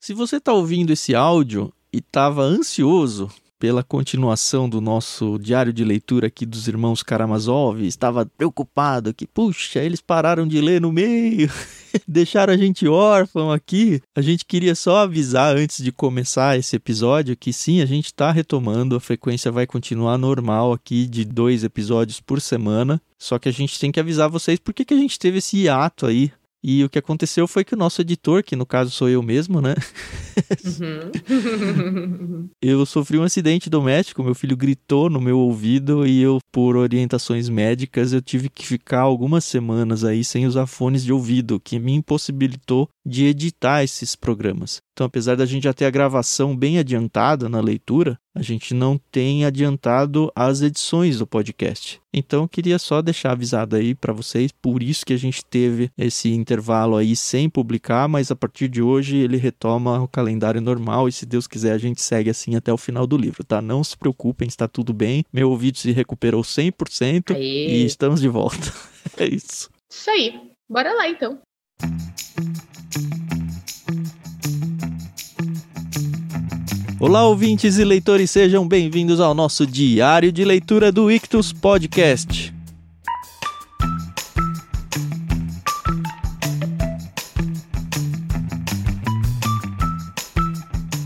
Se você está ouvindo esse áudio e estava ansioso pela continuação do nosso diário de leitura aqui dos irmãos Karamazov, estava preocupado que, puxa, eles pararam de ler no meio, deixaram a gente órfão aqui. A gente queria só avisar antes de começar esse episódio que sim, a gente está retomando, a frequência vai continuar normal aqui de dois episódios por semana. Só que a gente tem que avisar vocês porque que a gente teve esse hiato aí e o que aconteceu foi que o nosso editor, que no caso sou eu mesmo, né? Uhum. eu sofri um acidente doméstico, meu filho gritou no meu ouvido e eu, por orientações médicas, eu tive que ficar algumas semanas aí sem usar fones de ouvido, que me impossibilitou de editar esses programas. Então, apesar da gente já ter a gravação bem adiantada na leitura, a gente não tem adiantado as edições do podcast. Então, eu queria só deixar avisado aí para vocês, por isso que a gente teve esse intervalo aí sem publicar, mas a partir de hoje ele retoma o calendário normal e se Deus quiser a gente segue assim até o final do livro, tá? Não se preocupem, está tudo bem. Meu ouvido se recuperou 100% Aê. e estamos de volta. é isso. Isso aí. Bora lá então. Olá, ouvintes e leitores, sejam bem-vindos ao nosso diário de leitura do Ictus Podcast.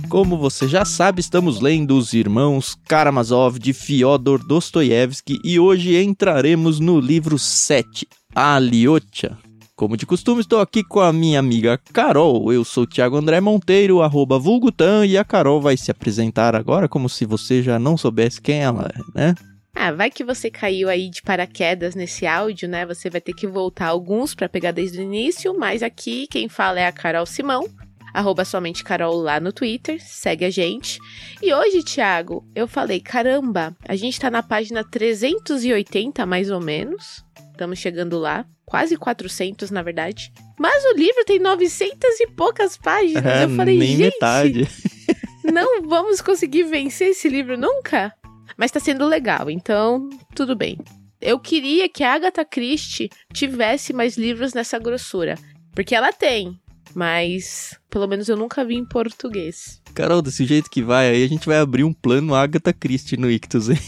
Como você já sabe, estamos lendo Os Irmãos Karamazov de Fyodor Dostoiévski e hoje entraremos no livro 7, A Alyotya, como de costume, estou aqui com a minha amiga Carol. Eu sou o Thiago André Monteiro, arroba Vulgutan, e a Carol vai se apresentar agora como se você já não soubesse quem ela é, né? Ah, vai que você caiu aí de paraquedas nesse áudio, né? Você vai ter que voltar alguns para pegar desde o início, mas aqui quem fala é a Carol Simão, arroba somente Carol lá no Twitter, segue a gente. E hoje, Thiago, eu falei, caramba, a gente tá na página 380 mais ou menos, estamos chegando lá quase 400 na verdade. Mas o livro tem 900 e poucas páginas. É, eu falei, nem gente, metade. não vamos conseguir vencer esse livro nunca. Mas tá sendo legal, então tudo bem. Eu queria que a Agatha Christie tivesse mais livros nessa grossura, porque ela tem, mas pelo menos eu nunca vi em português. Carol, desse jeito que vai, aí a gente vai abrir um plano Agatha Christie no Ictus, hein?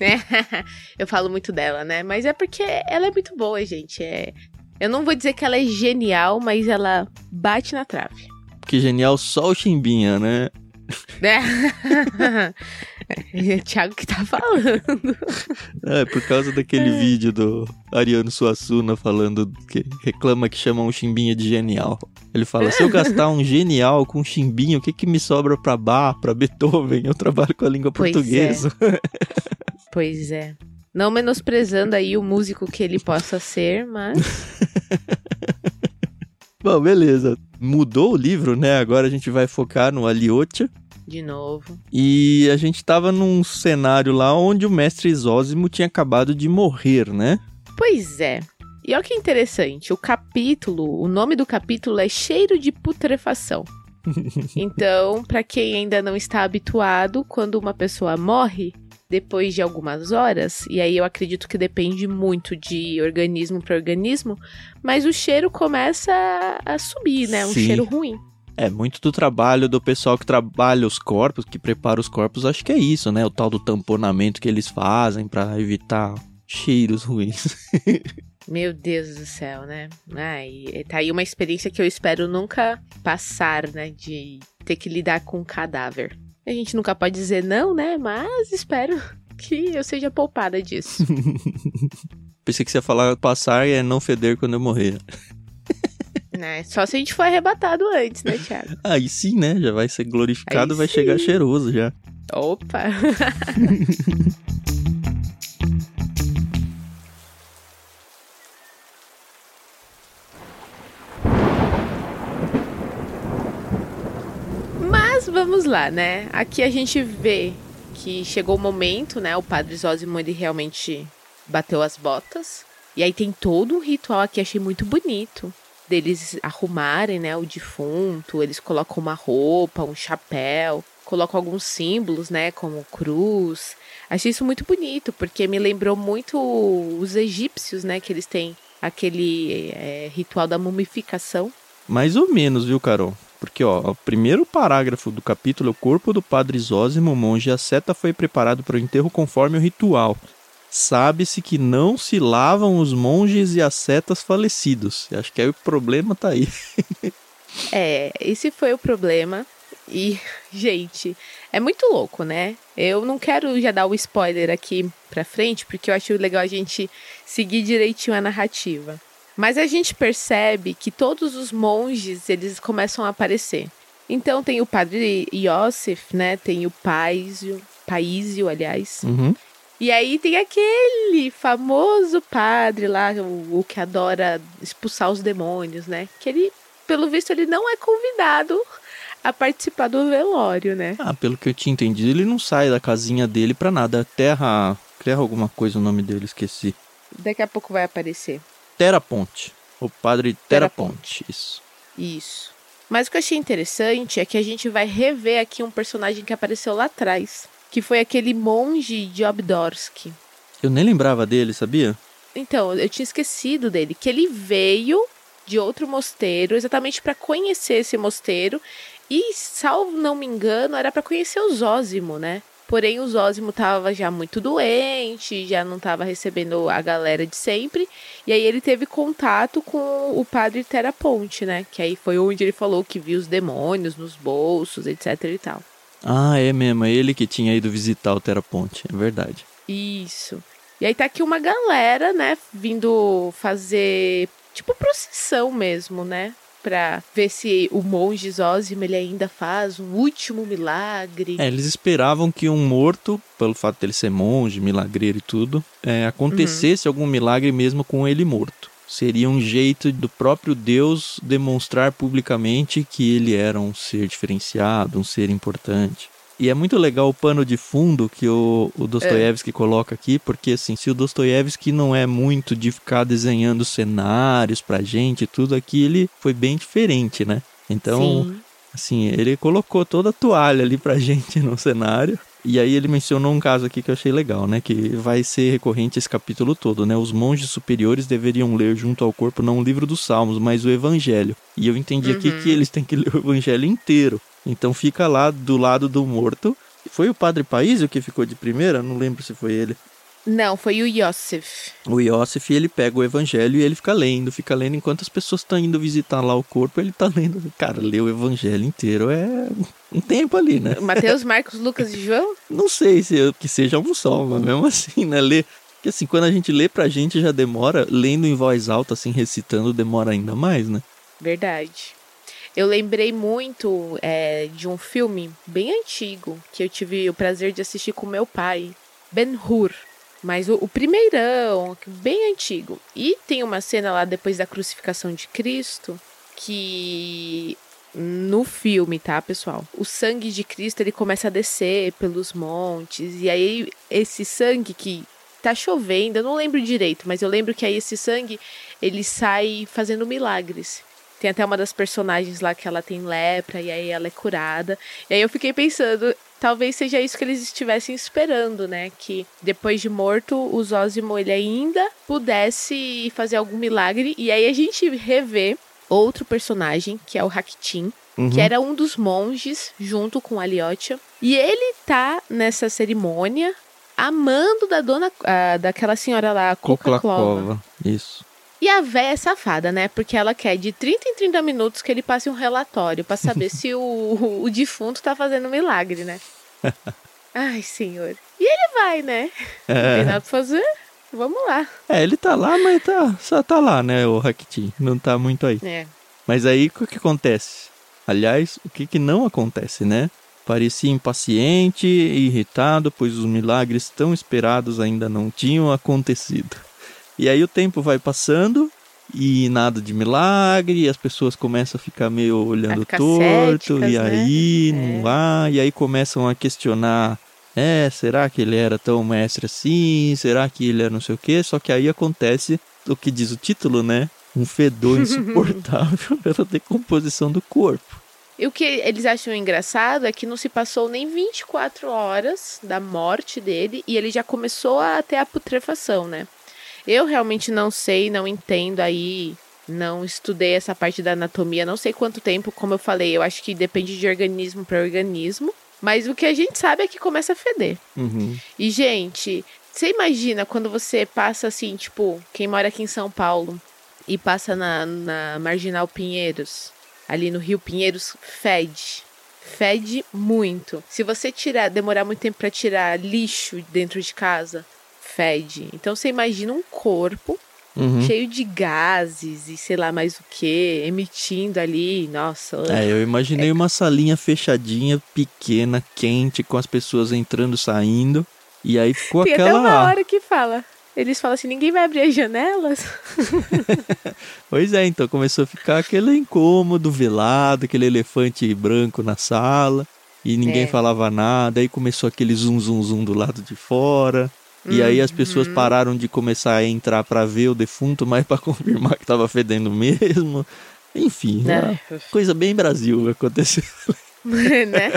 eu falo muito dela, né? Mas é porque ela é muito boa, gente. É... Eu não vou dizer que ela é genial, mas ela bate na trave. Porque genial só o Chimbinha, né? É. é Thiago que tá falando. É, por causa daquele é. vídeo do Ariano Suassuna falando que reclama que chamam o Chimbinha de genial. Ele fala: se eu gastar um genial com um chimbinho, o que, que me sobra pra Bach, pra Beethoven? Eu trabalho com a língua pois portuguesa. É. pois é. Não menosprezando aí o músico que ele possa ser, mas. Bom, beleza. Mudou o livro, né? Agora a gente vai focar no Aliotia. De novo. E a gente tava num cenário lá onde o mestre Zósimo tinha acabado de morrer, né? Pois é. E olha que interessante, o capítulo, o nome do capítulo é Cheiro de Putrefação. então, para quem ainda não está habituado, quando uma pessoa morre, depois de algumas horas, e aí eu acredito que depende muito de organismo para organismo, mas o cheiro começa a subir, né? Um Sim. cheiro ruim. É, muito do trabalho do pessoal que trabalha os corpos, que prepara os corpos, acho que é isso, né? O tal do tamponamento que eles fazem para evitar cheiros ruins. Meu Deus do céu, né? Ah, e tá aí uma experiência que eu espero nunca passar, né? De ter que lidar com um cadáver. A gente nunca pode dizer não, né? Mas espero que eu seja poupada disso. Pensei que você ia falar passar e é não feder quando eu morrer. Né? Só se a gente for arrebatado antes, né, Thiago? Aí sim, né? Já vai ser glorificado, Aí vai sim. chegar cheiroso já. Opa! vamos lá, né? Aqui a gente vê que chegou o momento, né? O padre Zósimo, ele realmente bateu as botas. E aí tem todo um ritual aqui, achei muito bonito. Deles arrumarem, né, o defunto, eles colocam uma roupa, um chapéu, colocam alguns símbolos, né, como cruz. Achei isso muito bonito, porque me lembrou muito os egípcios, né, que eles têm aquele é, ritual da mumificação. Mais ou menos, viu, Carol? Porque, ó, o primeiro parágrafo do capítulo o corpo do padre Zósimo, monge, a seta foi preparado para o enterro conforme o ritual. Sabe-se que não se lavam os monges e as setas falecidos. Acho que aí o problema tá aí. é, esse foi o problema. E, gente, é muito louco, né? Eu não quero já dar o spoiler aqui pra frente, porque eu acho legal a gente seguir direitinho a narrativa. Mas a gente percebe que todos os monges, eles começam a aparecer. Então tem o padre Iosif, né? Tem o Paisio, Paísio, aliás. Uhum. E aí tem aquele famoso padre lá, o, o, que adora expulsar os demônios, né? Que ele, pelo visto, ele não é convidado a participar do velório, né? Ah, pelo que eu tinha entendido, ele não sai da casinha dele pra nada. Terra. Terra alguma coisa o nome dele, esqueci. Daqui a pouco vai aparecer. Teraponte. O padre Teraponte, isso. Isso. Mas o que eu achei interessante é que a gente vai rever aqui um personagem que apareceu lá atrás, que foi aquele monge de Obdorsk. Eu nem lembrava dele, sabia? Então, eu tinha esquecido dele, que ele veio de outro mosteiro exatamente para conhecer esse mosteiro e, salvo não me engano, era para conhecer o Zósimo, né? Porém, o Zósimo estava já muito doente, já não estava recebendo a galera de sempre. E aí ele teve contato com o padre Teraponte, né? Que aí foi onde ele falou que viu os demônios nos bolsos, etc e tal. Ah, é mesmo. É ele que tinha ido visitar o Teraponte. É verdade. Isso. E aí tá aqui uma galera, né? Vindo fazer tipo procissão mesmo, né? para ver se o monge Zósimo ele ainda faz um último milagre. É, eles esperavam que um morto, pelo fato dele ser monge, milagreiro e tudo, é, acontecesse uhum. algum milagre mesmo com ele morto. Seria um jeito do próprio Deus demonstrar publicamente que ele era um ser diferenciado, um ser importante. E é muito legal o pano de fundo que o, o Dostoiévski é. coloca aqui, porque assim, se o Dostoiévski não é muito de ficar desenhando cenários pra gente, tudo aqui ele foi bem diferente, né? Então, Sim. assim, ele colocou toda a toalha ali pra gente no cenário. E aí ele mencionou um caso aqui que eu achei legal, né? Que vai ser recorrente esse capítulo todo, né? Os monges superiores deveriam ler junto ao corpo não o livro dos Salmos, mas o Evangelho. E eu entendi uhum. aqui que eles têm que ler o Evangelho inteiro. Então fica lá do lado do morto. Foi o padre Paísio que ficou de primeira? Não lembro se foi ele. Não, foi o Iosif. O Iosif, ele pega o evangelho e ele fica lendo, fica lendo enquanto as pessoas estão indo visitar lá o corpo, ele tá lendo. Cara, ler o evangelho inteiro é um tempo ali, né? Mateus, Marcos, Lucas e João? Não sei se que seja um só, mas mesmo assim, né? Ler. Porque assim, quando a gente lê pra gente já demora, lendo em voz alta, assim, recitando, demora ainda mais, né? Verdade. Eu lembrei muito é, de um filme bem antigo que eu tive o prazer de assistir com meu pai, Ben Hur. Mas o, o primeirão, bem antigo. E tem uma cena lá depois da crucificação de Cristo que no filme, tá, pessoal? O sangue de Cristo ele começa a descer pelos montes e aí esse sangue que tá chovendo, eu não lembro direito, mas eu lembro que aí esse sangue ele sai fazendo milagres. Tem até uma das personagens lá que ela tem lepra e aí ela é curada. E aí eu fiquei pensando, talvez seja isso que eles estivessem esperando, né? Que depois de morto, o Zósimo ele ainda pudesse fazer algum milagre. E aí a gente revê outro personagem, que é o Hakitin, uhum. que era um dos monges junto com Aliotia. E ele tá nessa cerimônia amando da dona, uh, daquela senhora lá, Coca-Cola. Isso. E a véia é safada, né? Porque ela quer de 30 em 30 minutos que ele passe um relatório para saber se o, o, o, defunto tá fazendo milagre, né? Ai, senhor. E ele vai, né? É. Não tem nada pra fazer? Vamos lá. É, ele tá lá, mas tá, só tá lá, né, o Rakitin. Não tá muito aí. É. Mas aí o que acontece? Aliás, o que, que não acontece, né? Parecia impaciente e irritado, pois os milagres tão esperados ainda não tinham acontecido. E aí o tempo vai passando e nada de milagre, e as pessoas começam a ficar meio olhando ficar torto, céticas, e aí né? não é. vá, e aí começam a questionar, é, será que ele era tão mestre assim? Será que ele era não sei o quê? Só que aí acontece o que diz o título, né? Um fedor insuportável pela decomposição do corpo. E o que eles acham engraçado é que não se passou nem 24 horas da morte dele e ele já começou a ter a putrefação, né? Eu realmente não sei, não entendo aí Não estudei essa parte da anatomia, não sei quanto tempo, como eu falei, eu acho que depende de organismo para organismo. Mas o que a gente sabe é que começa a feder. Uhum. E, gente, você imagina quando você passa assim, tipo, quem mora aqui em São Paulo e passa na, na Marginal Pinheiros, ali no Rio Pinheiros, fede. Fede muito. Se você tirar, demorar muito tempo para tirar lixo dentro de casa, fede. Então você imagina um corpo Uhum. cheio de gases e sei lá mais o que, emitindo ali, nossa. É, eu imaginei uma salinha fechadinha, pequena, quente, com as pessoas entrando e saindo. E aí ficou Tem aquela. até uma hora que fala. Eles falam assim, ninguém vai abrir as janelas? Pois é, então começou a ficar aquele incômodo, velado, aquele elefante branco na sala. E ninguém É. falava nada. Aí começou aquele zum zum zum do lado de fora. E aí as pessoas Uhum. pararam de começar a entrar pra ver o defunto, mas pra confirmar que tava fedendo mesmo. Enfim, uma coisa bem Brasil aconteceu. né?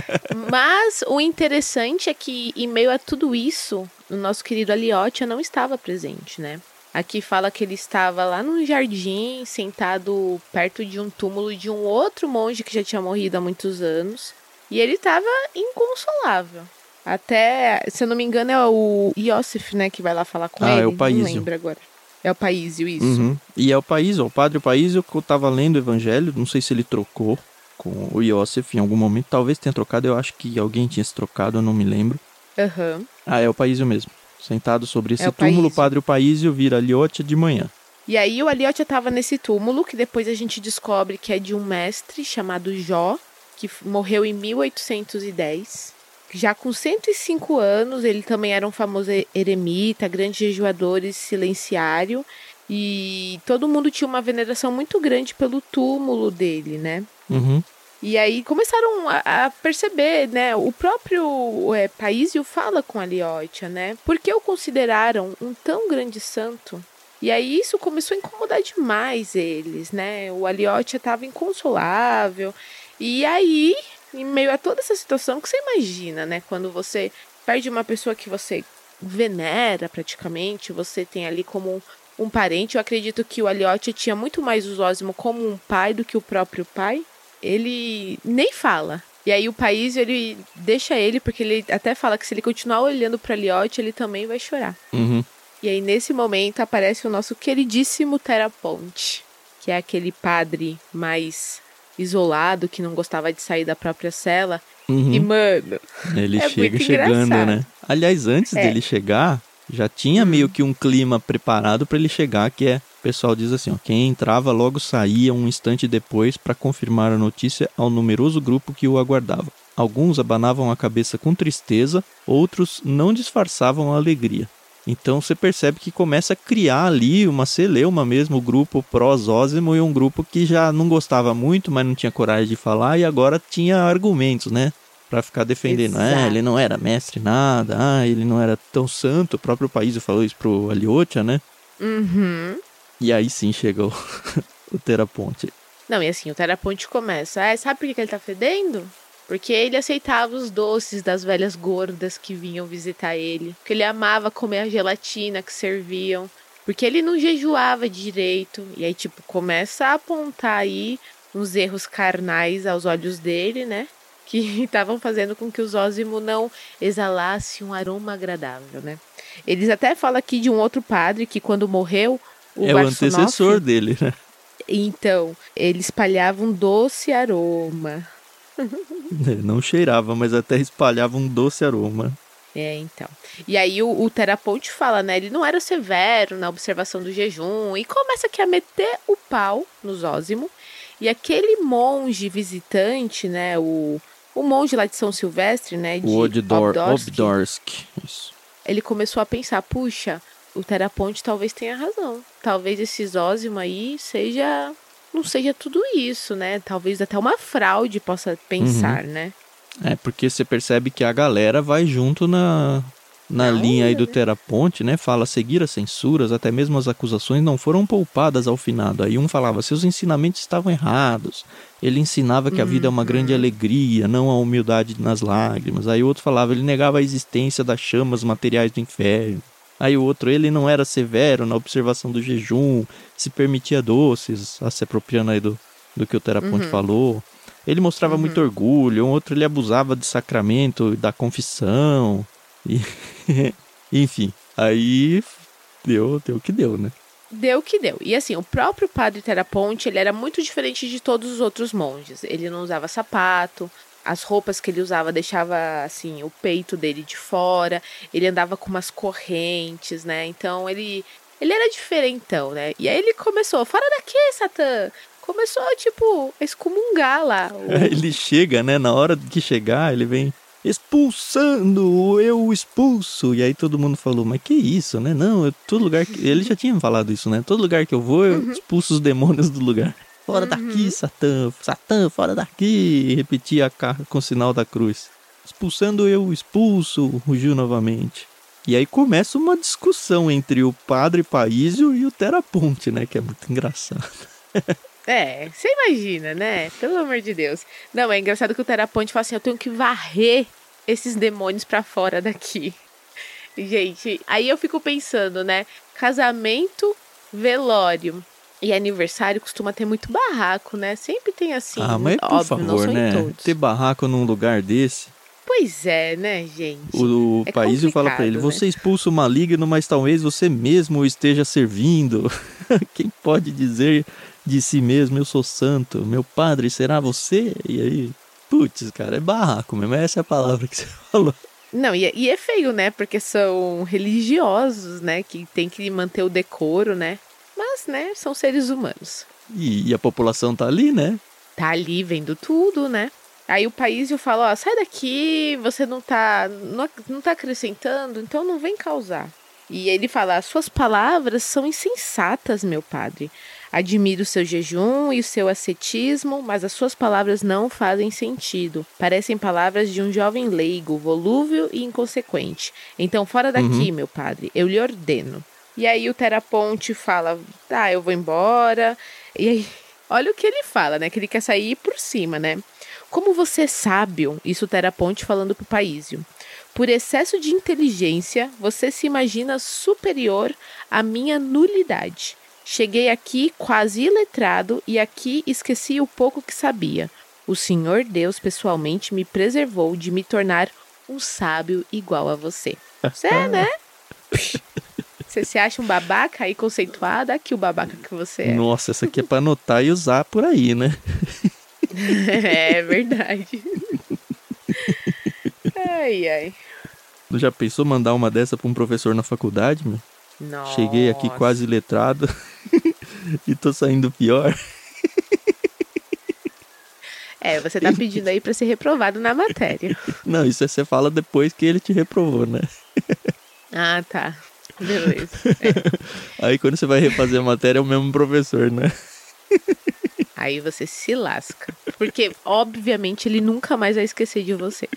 Mas o interessante é que, em meio a tudo isso, o nosso querido Aliotia não estava presente, né? Aqui fala que ele estava lá num jardim, sentado perto de um túmulo de um outro monge que já tinha morrido há muitos anos. E ele estava inconsolável. Até, se eu não me engano, é o Iosif, né, que vai lá falar com Ah, ele. é o Paísio. Não lembro agora. É o Paísio, isso. Uhum. E é o país, ó, o padre Paísio que eu tava lendo o evangelho, não sei se ele trocou com o Iosef em algum momento, talvez tenha trocado, eu acho que alguém tinha se trocado, eu não me lembro. Aham. Ah, é o Paísio mesmo. Sentado sobre esse É o túmulo, o Paísio. padre Paísio vira Liotia de manhã. E aí o Aliotia estava nesse túmulo, que depois a gente descobre que é de um mestre chamado Jó, que morreu em 1810. Já com 105 anos, ele também era um famoso eremita, grande jejuador e silenciário. E todo mundo tinha uma veneração muito grande pelo túmulo dele, né? Uhum. E aí começaram a, a perceber, né? O próprio é, Paísio fala com Aliotia, né? Por que o consideraram um tão grande santo? E aí isso começou a incomodar demais eles, né? O Aliotia estava inconsolável. E aí, em meio a toda essa situação, que você imagina, né? Quando você perde uma pessoa que você venera praticamente, você tem ali como um, um parente. Eu acredito que o Aliotia tinha muito mais o Zósimo como um pai do que o próprio pai ele nem fala. E aí o país ele deixa ele porque ele até fala que se ele continuar olhando para Liotte, ele também vai chorar. Uhum. E aí nesse momento aparece o nosso queridíssimo Teraponte, que é aquele padre mais isolado que não gostava de sair da própria cela. Uhum. E mano, Ele É chega chegando, engraçado. né? Aliás, antes É. dele chegar, já tinha Hum. meio que um clima preparado para ele chegar, que é, o pessoal diz assim, ó, quem entrava logo saía um instante depois para confirmar a notícia ao numeroso grupo que o aguardava. Alguns abanavam a cabeça com tristeza, outros não disfarçavam a alegria. Então você percebe que começa a criar ali uma celeuma mesmo, o grupo pró-Zósimo e um grupo que já não gostava muito, mas não tinha coragem de falar e agora tinha argumentos, né? Pra ficar defendendo. Exato. É, ele não era mestre nada, ah, ele não era tão santo. O próprio país falou isso pro Aliotia, né? uhum. E aí sim chegou o Teraponte. Não, e assim, o Teraponte começa. Ah, sabe por que ele tá fedendo? Porque ele aceitava os doces das velhas gordas que vinham visitar ele. Porque ele amava comer a gelatina que serviam. Porque ele não jejuava direito. E aí, tipo, começa a apontar aí uns erros carnais aos olhos dele, né? Que estavam fazendo com que o Zósimo não exalasse um aroma agradável, né? Eles até falam aqui de um outro padre que quando morreu, o é o antecessor dele, né? então, ele espalhava um doce aroma. Não cheirava, mas até espalhava um doce aroma. É, então. E aí o, o Teraponte fala, né? Ele não era severo na observação do jejum. E começa aqui a meter o pau no Zósimo. E aquele monge visitante, né? O, o monge lá de São Silvestre, né? De O Odidor, Obdorsk, Obdorsk. Isso. Ele começou a pensar, puxa, o Teraponte talvez tenha razão. Talvez esse Zósimo aí seja... Não seja tudo isso, né? Talvez até uma fraude possa pensar, né? É, porque você percebe que a galera vai junto na, na Na linha aí onda, do né? Teraponte, né? Fala seguir as censuras, até mesmo as acusações não foram poupadas ao finado. Aí um falava, seus ensinamentos estavam errados. Ele ensinava que a vida é uma grande Uhum. alegria, não a humildade nas lágrimas. Aí outro falava, ele negava a existência das chamas materiais do inferno. Aí o outro, ele não era severo na observação do jejum, se permitia doces, a se apropriando aí do, do que o Teraponte Uhum. falou. Ele mostrava Uhum. muito orgulho, um outro ele abusava de sacramento, da confissão. E... Enfim, aí deu, deu o que deu, né? Deu o que deu. E assim, o próprio padre Teraponte, ele era muito diferente de todos os outros monges. Ele não usava sapato, as roupas que ele usava deixava assim o peito dele de fora, ele andava com umas correntes, né? Então ele ele era diferentão, né? E aí ele começou, fora daqui, Satã. Começou tipo a excomungar lá. Ele chega, né? Na hora que chegar, ele vem expulsando, eu expulso. E aí todo mundo falou, mas que isso, né? Não, eu, todo lugar que... Ele já tinha falado isso, né? Todo lugar que eu vou, eu expulso os demônios do lugar. Fora daqui, Satã, Satã, fora daqui. Repetia a ca- com o sinal da cruz. Expulsando eu expulso, rugiu novamente. E aí começa uma discussão entre o padre Paísio e o Teraponte, né? Que é muito engraçado. É, você imagina, né? Pelo amor de Deus. Não, é engraçado que o Teraponte fala assim: eu tenho que varrer esses demônios pra fora daqui. Gente, aí eu fico pensando, né? Casamento, velório e aniversário costuma ter muito barraco, né? Sempre tem assim. ah, mas por óbvio, não favor, né? todos. Ter barraco num lugar desse. Pois é, né, gente? O, É Paísio fala pra ele: né? Você expulsa o maligno, mas talvez você mesmo o esteja servindo. Quem pode dizer de si mesmo, eu sou santo, meu padre será você? E aí, putz, cara, é barraco mesmo. Essa é a palavra que você falou. Não, e é, e é feio, né? Porque são religiosos, né? Que tem que manter o decoro, né? Mas, né, são seres humanos. E, e a população tá ali, né? tá ali vendo tudo, né? Aí o Paísio fala, ó, sai daqui, você não tá, não, não tá acrescentando, então não vem causar. E ele fala, as suas palavras são insensatas, meu padre. Admiro o seu jejum e o seu ascetismo, mas as suas palavras não fazem sentido. Parecem palavras de um jovem leigo, volúvel e inconsequente. Então, fora daqui, meu padre, eu lhe ordeno. E aí o Teraponte fala, tá, eu vou embora. E aí, olha o que ele fala, né? Que ele quer sair por cima, né? Como você é sábio, isso o Teraponte falando pro Paísio. Por excesso de inteligência, você se imagina superior à minha nulidade. Cheguei aqui quase iletrado e aqui esqueci o pouco que sabia. O Senhor Deus pessoalmente me preservou de me tornar um sábio igual a você. Você é, né? Você se acha um babaca aí conceituado? Aqui o babaca que você é. Nossa, essa aqui é pra anotar e usar por aí, né? É verdade. Ai, ai. Tu já pensou mandar uma dessa pra um professor na faculdade, meu? Nossa. Cheguei aqui quase letrado e tô saindo pior. É, você tá pedindo aí pra ser reprovado na matéria. Não, isso é você fala depois que ele te reprovou, né? Ah, tá. Beleza. Aí quando você vai refazer a matéria é o mesmo professor, né? Aí você se lasca. Porque, obviamente, ele nunca mais vai esquecer de você.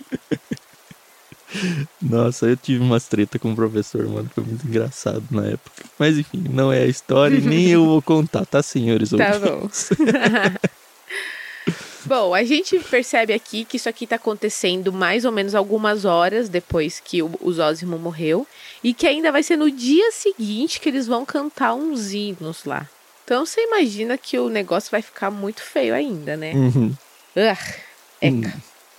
Nossa, eu tive umas treta com o professor, mano. Foi muito engraçado na época. Mas enfim, não é a história e nem eu vou contar, tá, senhores? Tá ouvintes? Bom, a gente percebe aqui que isso aqui tá acontecendo mais ou menos algumas horas depois que o, o Zósimo morreu. E que ainda vai ser no dia seguinte que eles vão cantar uns hinos lá. Então você imagina que o negócio vai ficar muito feio ainda, né? Uhum. Ugh, eca.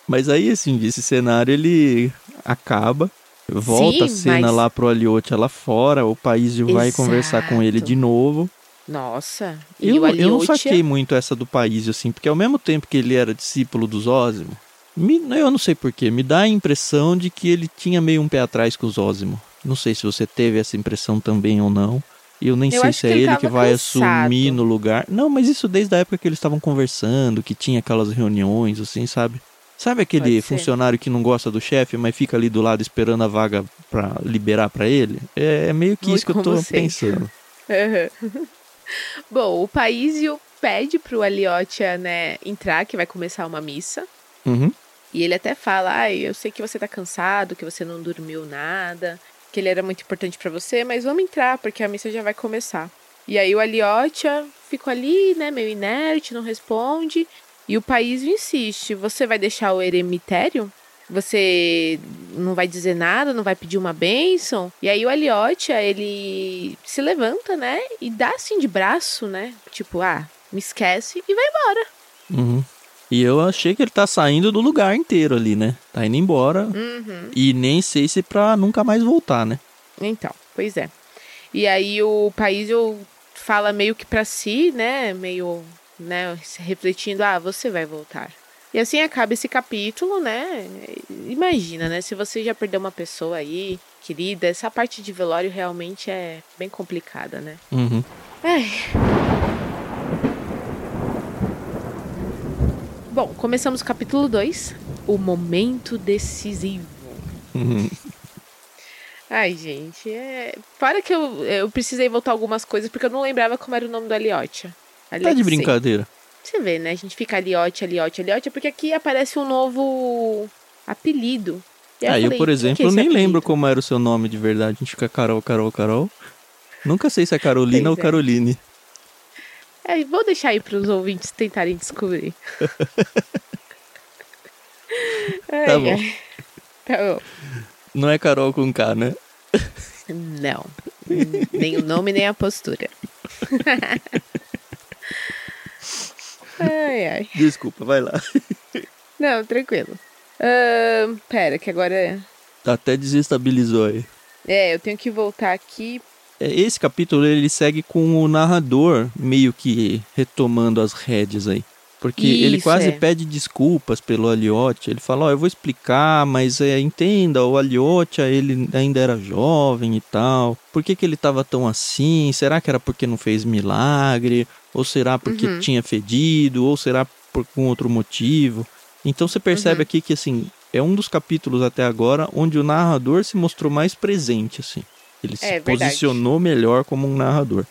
Mas aí, assim, esse cenário ele acaba. Volta a Sim, cena mas- lá pro Aliotia lá fora. O país vai conversar com ele de novo. Nossa. E Eu, eu não Aliotia... saquei muito essa do país, assim, porque ao mesmo tempo que ele era discípulo do Zósimo, me- eu não sei porquê, me dá a impressão de que ele tinha meio um pé atrás com o Zósimo. Não sei se você teve essa impressão também ou não. Eu nem Eu sei se é ele ele que vai cansado. assumir no lugar. Não, mas isso desde a época que eles estavam conversando, que tinha aquelas reuniões, assim, sabe? Sabe aquele funcionário que não gosta do chefe, mas fica ali do lado esperando a vaga pra liberar pra ele? É, é meio que Muito isso que eu tô sempre. pensando. Bom, o Paísio pede pro Aliotia, né, entrar, que vai começar uma missa. Uhum. E ele até fala: Ai, eu sei que você tá cansado, que você não dormiu nada, que ele era muito importante pra você, mas vamos entrar, porque a missa já vai começar. E aí o Aliotia ficou ali, né, meio inerte, não responde. E o Paísio insiste: Você vai deixar o eremitério? Você não vai dizer nada, não vai pedir uma bênção. E aí o Aliotia, ele se levanta, né? E dá assim de braço, né? Tipo, ah, me esquece e vai embora. Uhum. E eu achei que ele tá saindo do lugar inteiro ali, né? Tá indo embora. Uhum. E nem sei se pra nunca mais voltar, né? Então, pois é. E aí o país eu fala meio que pra si, né? Meio, né? Refletindo, ah, você vai voltar. E assim acaba esse capítulo, né? Imagina, né? Se você já perdeu uma pessoa aí, querida, essa parte de velório realmente é bem complicada, né? Uhum. Ai. Bom, começamos o capítulo 2, o momento decisivo. Uhum. Ai, gente, é... Para que eu, eu precisei voltar algumas coisas, porque eu não lembrava como era o nome do Aliotia. Tá de brincadeira. Você vê, né? A gente fica Aliotia, Aliotia, Aliotia, porque aqui aparece um novo apelido. E Ah, eu, falei, por "Quem que é exemplo, esse nem apelido?" lembro como era o seu nome de verdade. A gente fica Carol, Carol, Carol. Nunca sei se é Carolina Pois ou é. Caroline. É, vou deixar aí para os ouvintes tentarem descobrir. Ai, Tá bom. ai. Tá bom. Não é Carol com K, né? Não. nem o nome, nem a postura. ai, ai. Desculpa, vai lá. Não, tranquilo. Ahn, pera, que agora. Até desestabilizou aí. É, eu tenho que voltar aqui. É, Esse capítulo ele segue com o narrador meio que retomando as rédeas aí. Porque ele Isso, quase é. pede desculpas pelo Aliotia. Ele fala, ó, eu vou explicar, mas é, entenda, o Aliotia, ele ainda era jovem e tal. Por que, que ele tava tão assim? Será que era porque não fez milagre? Ou será porque Uhum. tinha fedido? Ou será por algum outro motivo? Então você percebe Uhum. aqui que, assim, é um dos capítulos até agora onde o narrador se mostrou mais presente, assim. Ele se É, verdade. posicionou melhor como um narrador.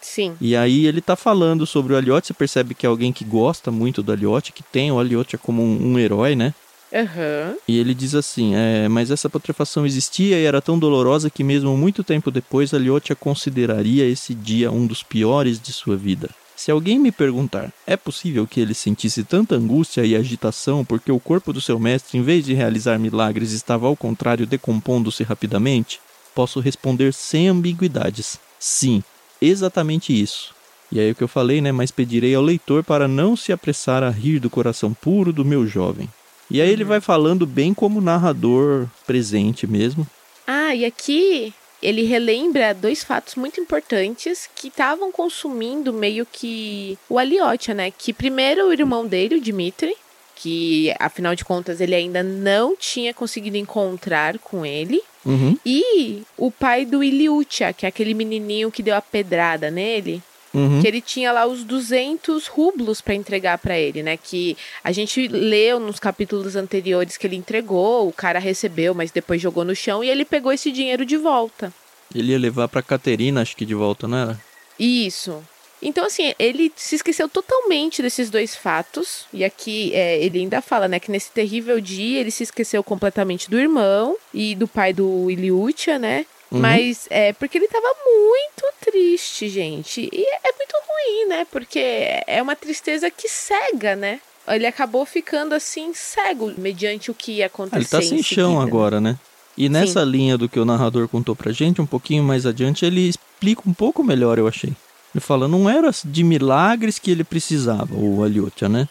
Sim. E aí ele tá falando sobre o Aliotti, você percebe que é alguém que gosta muito do Aliotti, que tem o Aliotti como um, um herói, né? Aham. E ele diz assim, é, mas essa putrefação existia e era tão dolorosa que mesmo muito tempo depois Aliotti consideraria esse dia um dos piores de sua vida. Se alguém me perguntar, é possível que ele sentisse tanta angústia e agitação porque o corpo do seu mestre, em vez de realizar milagres, estava ao contrário decompondo-se rapidamente? Posso responder sem ambiguidades. Sim, exatamente isso. E aí o que eu falei, né? Mas pedirei ao leitor para não se apressar a rir do coração puro do meu jovem. E aí ele vai falando bem como narrador presente mesmo. Ah, e aqui ele relembra dois fatos muito importantes que estavam consumindo meio que o Aliotia, né? Que primeiro o irmão dele, o Dmitri, que afinal de contas ele ainda não tinha conseguido encontrar com ele. Uhum, E o pai do Iliutia, que é aquele menininho que deu a pedrada nele. uhum. que ele tinha lá os 200 rublos para entregar para ele, né? Que a gente leu nos capítulos anteriores que ele entregou, o cara recebeu, mas depois jogou no chão e ele pegou esse dinheiro de volta. Ele ia levar pra Caterina, acho que de volta, não era? Isso. Então, assim, ele se esqueceu totalmente desses dois fatos. E aqui é, ele ainda fala, né, que nesse terrível dia ele se esqueceu completamente do irmão e do pai do Iliutia, né? Uhum. Mas é porque ele tava muito triste, gente. E é muito ruim, né? Porque é uma tristeza que cega, né? Ele acabou ficando assim, cego, mediante o que ia acontecer. Ah, ele tá em sem chão seguida. agora, né? E nessa linha do que o narrador contou pra gente, um pouquinho mais adiante, ele explica um pouco melhor, eu achei. Ele fala, não era de milagres que ele precisava, o Aliotia, né?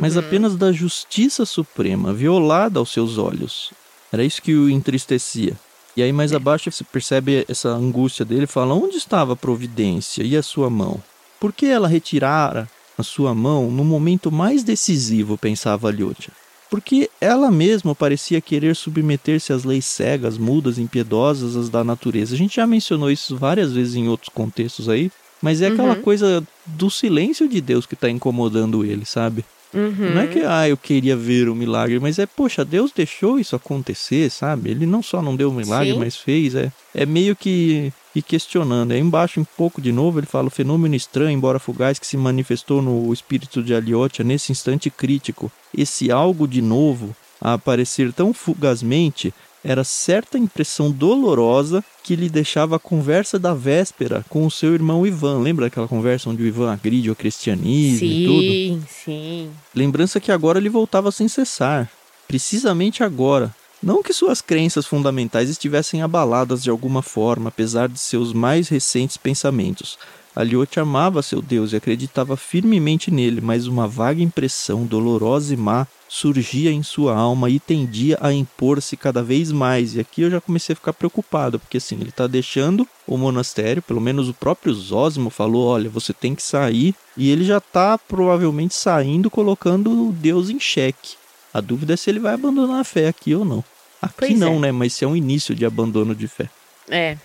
Mas Uhum. apenas da justiça suprema, violada aos seus olhos. Era isso que o entristecia. E aí mais abaixo você percebe essa angústia dele, fala, onde estava a providência e a sua mão? Por que ela retirara a sua mão no momento mais decisivo, pensava Aliotia? Porque ela mesma parecia querer submeter-se às leis cegas, mudas, impiedosas as da natureza. A gente já mencionou isso várias vezes em outros contextos aí, mas é aquela Uhum. coisa do silêncio de Deus que está incomodando ele, sabe? Uhum. Não é que, ah, eu queria ver o milagre, mas é, poxa, Deus deixou isso acontecer, sabe? Ele não só não deu o milagre, Sim. mas fez. É, é meio que, que questionando. Aí embaixo, um pouco de novo, ele fala o fenômeno estranho, embora fugaz, que se manifestou no espírito de Aliotia nesse instante crítico. Esse algo de novo, a aparecer tão fugazmente, era certa impressão dolorosa que lhe deixava a conversa da véspera com o seu irmão Ivan. Lembra daquela conversa onde o Ivan agride ao cristianismo e tudo? Sim, sim. Lembrança que agora ele voltava sem cessar. precisamente agora. Não que suas crenças fundamentais estivessem abaladas de alguma forma, apesar de seus mais recentes pensamentos. Aliote amava seu Deus e acreditava firmemente nele, mas uma vaga impressão dolorosa e má surgia em sua alma e tendia a impor-se cada vez mais. E aqui eu já comecei a ficar preocupado, porque assim, ele está deixando o monastério, pelo menos o próprio Zósimo falou: olha, você tem que sair, e ele já está provavelmente saindo, colocando Deus em xeque. A dúvida é se ele vai abandonar a fé aqui ou não. Aqui Pois não, é. né? Mas se é um início de abandono de fé. É.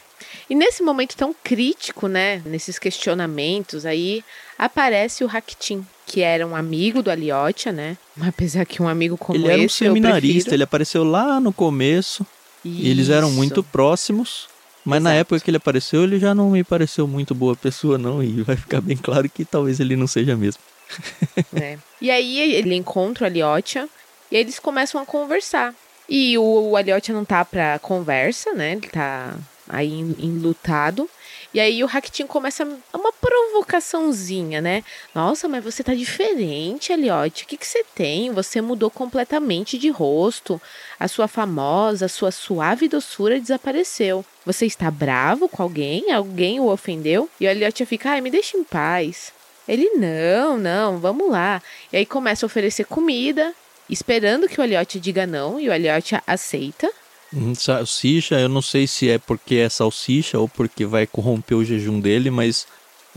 E nesse momento tão crítico, né, nesses questionamentos aí, aparece o Raktin, que era um amigo do Aliotia, né? Apesar que um amigo como ele era um esse seminarista, ele apareceu lá no começo. E eles eram Isso. muito próximos. Mas na Exato. época que ele apareceu, ele já não me pareceu muito boa pessoa, não. E vai ficar bem claro que talvez ele não seja mesmo. É. E aí ele encontra o Aliotia e eles começam a conversar. E o, o Aliotia não tá pra conversa, né? Ele tá aí en- enlutado. E aí o Raktin começa uma provocaçãozinha, né? Nossa, mas você tá diferente, Aliotia. O que, que você tem? Você mudou completamente de rosto. A sua famosa, a sua suave doçura desapareceu. Você está bravo com alguém? Alguém o ofendeu? E o Aliotia fica, ai, me deixa em paz. Ele, não, não, vamos lá. E aí começa a oferecer comida, esperando que o Aliotia diga não, e o Aliotia aceita. Hum, Salsicha, eu não sei se é porque é salsicha ou porque vai corromper o jejum dele, mas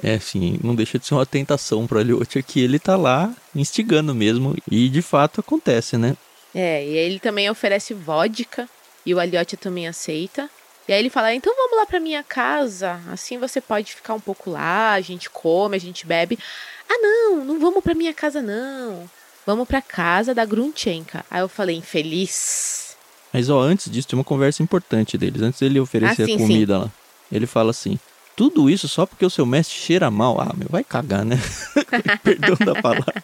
é assim, não deixa de ser uma tentação para Aliotia que ele tá lá instigando mesmo. E de fato acontece, né? É, e ele também oferece vodka, e o Aliotia também aceita. E aí ele fala, então vamos lá pra minha casa, assim você pode ficar um pouco lá, a gente come, a gente bebe. Ah não, não vamos pra minha casa não, vamos pra casa da Grunchenka. Aí eu falei, infeliz. Mas ó, antes disso tem uma conversa importante deles. Antes dele oferecer Ah, sim, a comida lá. Ele fala assim: tudo isso só porque o seu mestre cheira mal. Ah, meu, vai cagar, né? Perdão da palavra.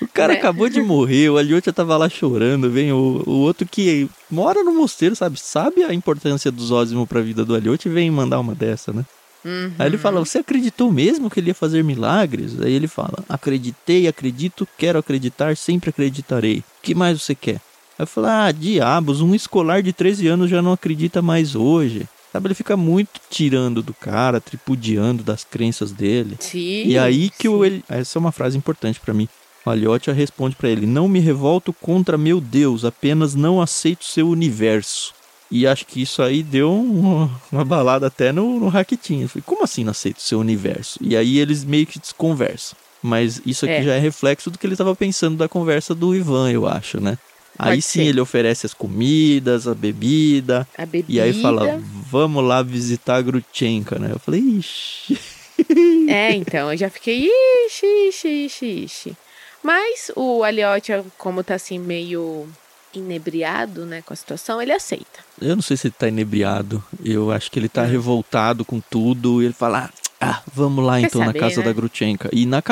O cara Né? acabou de morrer, o Aliotia tava lá chorando, vem o, o outro que mora no mosteiro, sabe? Sabe a importância do Zósimo pra vida do Aliotia e vem mandar uma dessa, né? Uhum. Aí ele fala: Você acreditou mesmo que ele ia fazer milagres? Aí ele fala: Acreditei, acredito, quero acreditar, sempre acreditarei. O que mais você quer? Aí eu falo: Ah, diabos, um escolar de 13 anos já não acredita mais hoje. Sabe, ele fica muito tirando do cara, tripudiando das crenças dele. Sim, E aí que o ele... essa é uma frase importante pra mim. O Aliotia responde pra ele: "Não me revolto contra meu Deus, apenas não aceito seu universo". E acho que isso aí deu um- uma balada até no, no Raquitinho. Eu falei, como assim não aceito seu universo? E aí eles meio que desconversam. Mas isso aqui É. já é reflexo do que ele estava pensando da conversa do Ivan, eu acho, né? Aí sim ser. ele oferece as comidas, a bebida. A bebida. E aí fala, vamos lá visitar a Grutchenka, né? Eu falei, ixi. É, então, eu já fiquei, ixi, ixi, ixi, ixi. Mas o Aliotia, como tá assim, meio inebriado, né, com a situação, ele aceita. Eu não sei se ele tá inebriado. Eu acho que ele tá Hum. revoltado com tudo. E ele fala: Ah, vamos lá Quer então na saber, casa né? da Grutchenka. E na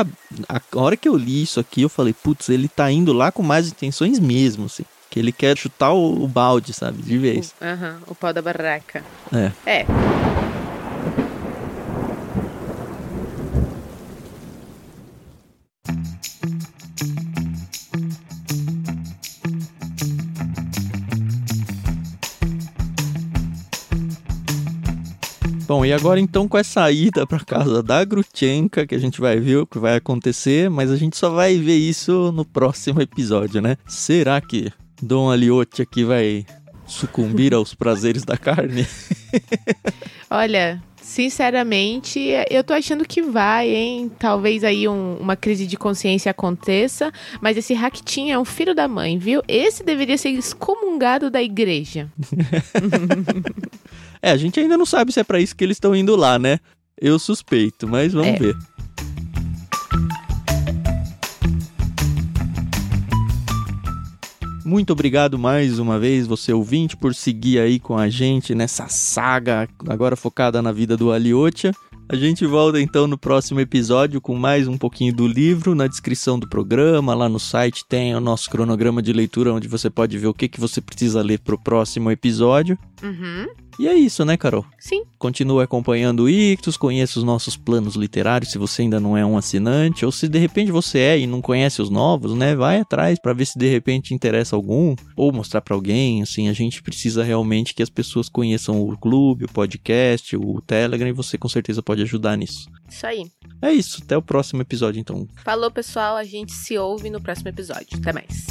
a hora que eu li isso aqui, eu falei: Putz, ele tá indo lá com mais intenções mesmo, assim. Que ele quer chutar o, o balde, sabe? De vez. Aham, o pau da barraca. É. É. Bom, e agora então com essa ida pra casa da Grutchenka, que a gente vai ver o que vai acontecer, mas a gente só vai ver isso no próximo episódio, né? Será que Dom Aliotti aqui vai sucumbir aos prazeres da carne? Olha, sinceramente, eu tô achando que vai, hein? Talvez aí um- uma crise de consciência aconteça, mas esse Raktin é um filho da mãe, viu? Esse deveria ser excomungado da igreja. É, a gente ainda não sabe se é pra isso que eles estão indo lá, né? Eu suspeito, mas vamos É. ver. Muito obrigado mais uma vez, você ouvinte, por seguir aí com a gente nessa saga agora focada na vida do Aliotia. A gente volta então no próximo episódio com mais um pouquinho do livro. Na descrição do programa, lá no site tem o nosso cronograma de leitura, onde você pode ver o que, que você precisa ler para o próximo episódio. Uhum. E é isso, né, Carol? Sim. Continue acompanhando o Ictus, conheça os nossos planos literários se você ainda não é um assinante, ou se de repente você é e não conhece os novos, né? Vai atrás para ver se de repente interessa algum, ou mostrar para alguém, assim, a gente precisa realmente que as pessoas conheçam o clube, o podcast, o Telegram, e você com certeza pode ajudar nisso. Isso aí. É isso, até o próximo episódio então. Falou, pessoal, a gente se ouve no próximo episódio. Até mais.